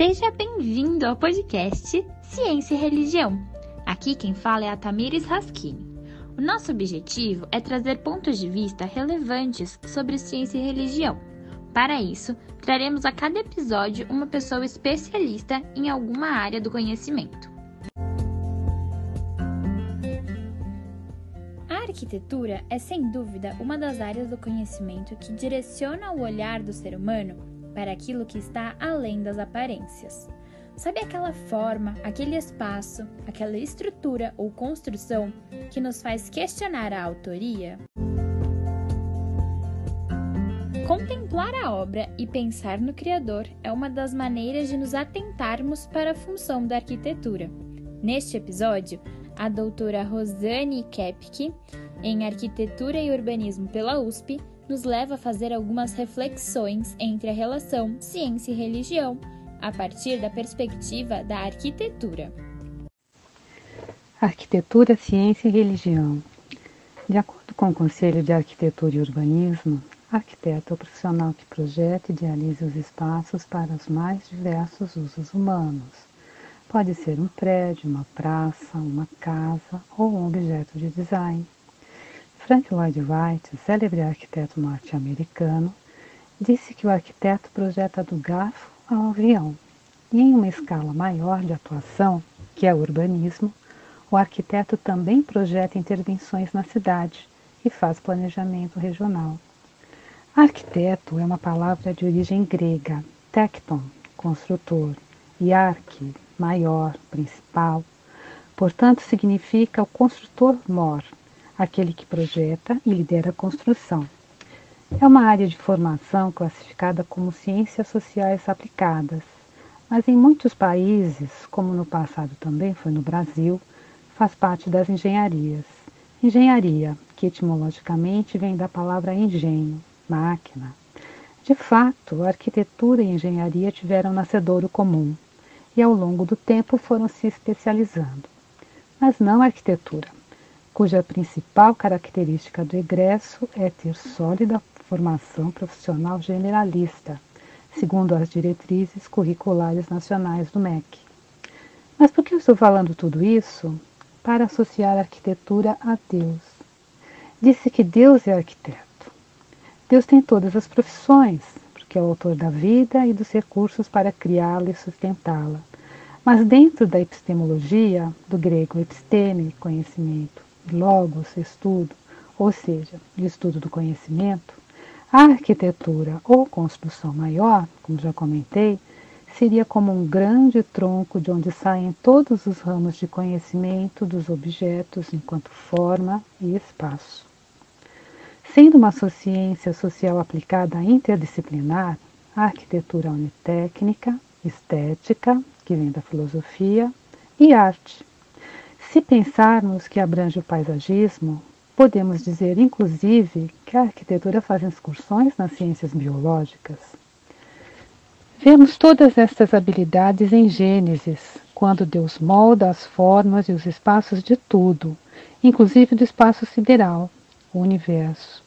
Seja bem-vindo ao podcast Ciência e Religião. Aqui quem fala é a Tamires Raschini. O nosso objetivo é trazer pontos de vista relevantes sobre ciência e religião. Para isso, traremos a cada episódio uma pessoa especialista em alguma área do conhecimento. A arquitetura é sem dúvida uma das áreas do conhecimento que direciona o olhar do ser humano para aquilo que está além das aparências. Sabe aquela forma, aquele espaço, aquela estrutura ou construção que nos faz questionar a autoria? Contemplar a obra e pensar no Criador é uma das maneiras de nos atentarmos para a função da arquitetura. Neste episódio, a doutora Rosane Kepke, em Arquitetura e Urbanismo pela USP, nos leva a fazer algumas reflexões entre a relação ciência e religião a partir da perspectiva da arquitetura. Arquitetura, ciência e religião. De acordo com o Conselho de Arquitetura e Urbanismo, arquiteto é o profissional que projeta e idealiza os espaços para os mais diversos usos humanos. Pode ser um prédio, uma praça, uma casa ou um objeto de design. Frank Lloyd Wright, célebre arquiteto norte-americano, disse que o arquiteto projeta do garfo ao avião. E em uma escala maior de atuação, que é o urbanismo, o arquiteto também projeta intervenções na cidade e faz planejamento regional. Arquiteto é uma palavra de origem grega, tecton, construtor, e arque, maior, principal. Portanto, significa o construtor mor, aquele que projeta e lidera a construção. É uma área de formação classificada como ciências sociais aplicadas, mas em muitos países, como no passado também foi no Brasil, faz parte das engenharias. Engenharia, que etimologicamente vem da palavra engenho, máquina. De fato, a arquitetura e engenharia tiveram nascedouro comum e ao longo do tempo foram se especializando. Mas não a arquitetura, cuja principal característica do egresso é ter sólida formação profissional generalista, segundo as diretrizes curriculares nacionais do MEC. Mas por que eu estou falando tudo isso? Para associar a arquitetura a Deus. Disse que Deus é arquiteto. Deus tem todas as profissões, porque é o autor da vida e dos recursos para criá-la e sustentá-la. Mas dentro da epistemologia, do grego episteme, conhecimento, logos, estudo, ou seja, estudo do conhecimento, a arquitetura ou construção maior, como já comentei, seria como um grande tronco de onde saem todos os ramos de conhecimento dos objetos enquanto forma e espaço. Sendo uma ciência social aplicada interdisciplinar, a arquitetura une técnica, estética, que vem da filosofia, e arte. Se pensarmos que abrange o paisagismo, Podemos dizer, inclusive, que a arquitetura faz excursões nas ciências biológicas. Vemos todas estas habilidades em Gênesis, quando Deus molda as formas e os espaços de tudo, inclusive do espaço sideral, o universo.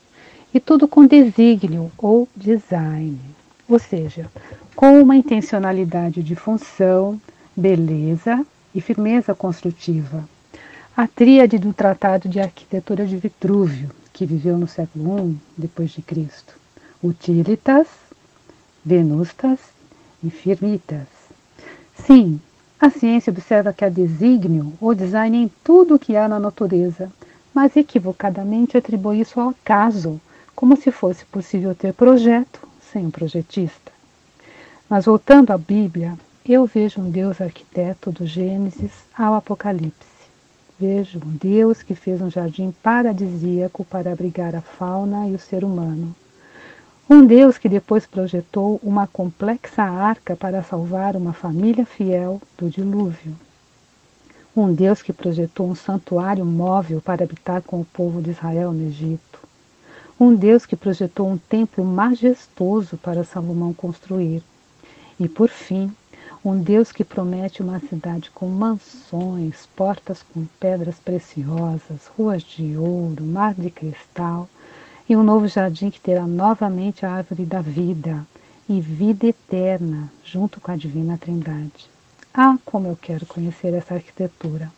E tudo com desígnio ou design, ou seja, com uma intencionalidade de função, beleza e firmeza construtiva a tríade do Tratado de Arquitetura de Vitrúvio, que viveu no século I depois de Cristo. Utilitas, Venustas e Firmitas. Sim, a ciência observa que há desígnio ou design em tudo o que há na natureza, mas equivocadamente atribui isso ao acaso, como se fosse possível ter projeto sem um projetista. Mas voltando à Bíblia, eu vejo um Deus arquiteto do Gênesis ao Apocalipse Vejo um Deus que fez um jardim paradisíaco para abrigar a fauna e o ser humano. Um Deus que depois projetou uma complexa arca para salvar uma família fiel do dilúvio. Um Deus que projetou um santuário móvel para habitar com o povo de Israel no Egito. Um Deus que projetou um templo majestoso para Salomão construir. E, por fim, um Deus que promete uma cidade com mansões, portas com pedras preciosas, ruas de ouro, mar de cristal e um novo jardim que terá novamente a árvore da vida e vida eterna junto com a Divina Trindade. Ah, como eu quero conhecer essa arquitetura!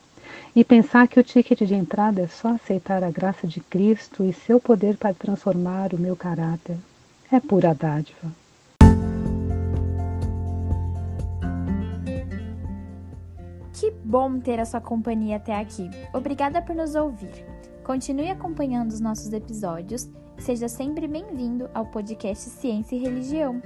E pensar que o ticket de entrada é só aceitar a graça de Cristo e seu poder para transformar o meu caráter. É pura dádiva. Que bom ter a sua companhia até aqui. Obrigada por nos ouvir. Continue acompanhando os nossos episódios e seja sempre bem-vindo ao podcast Ciência e Religião.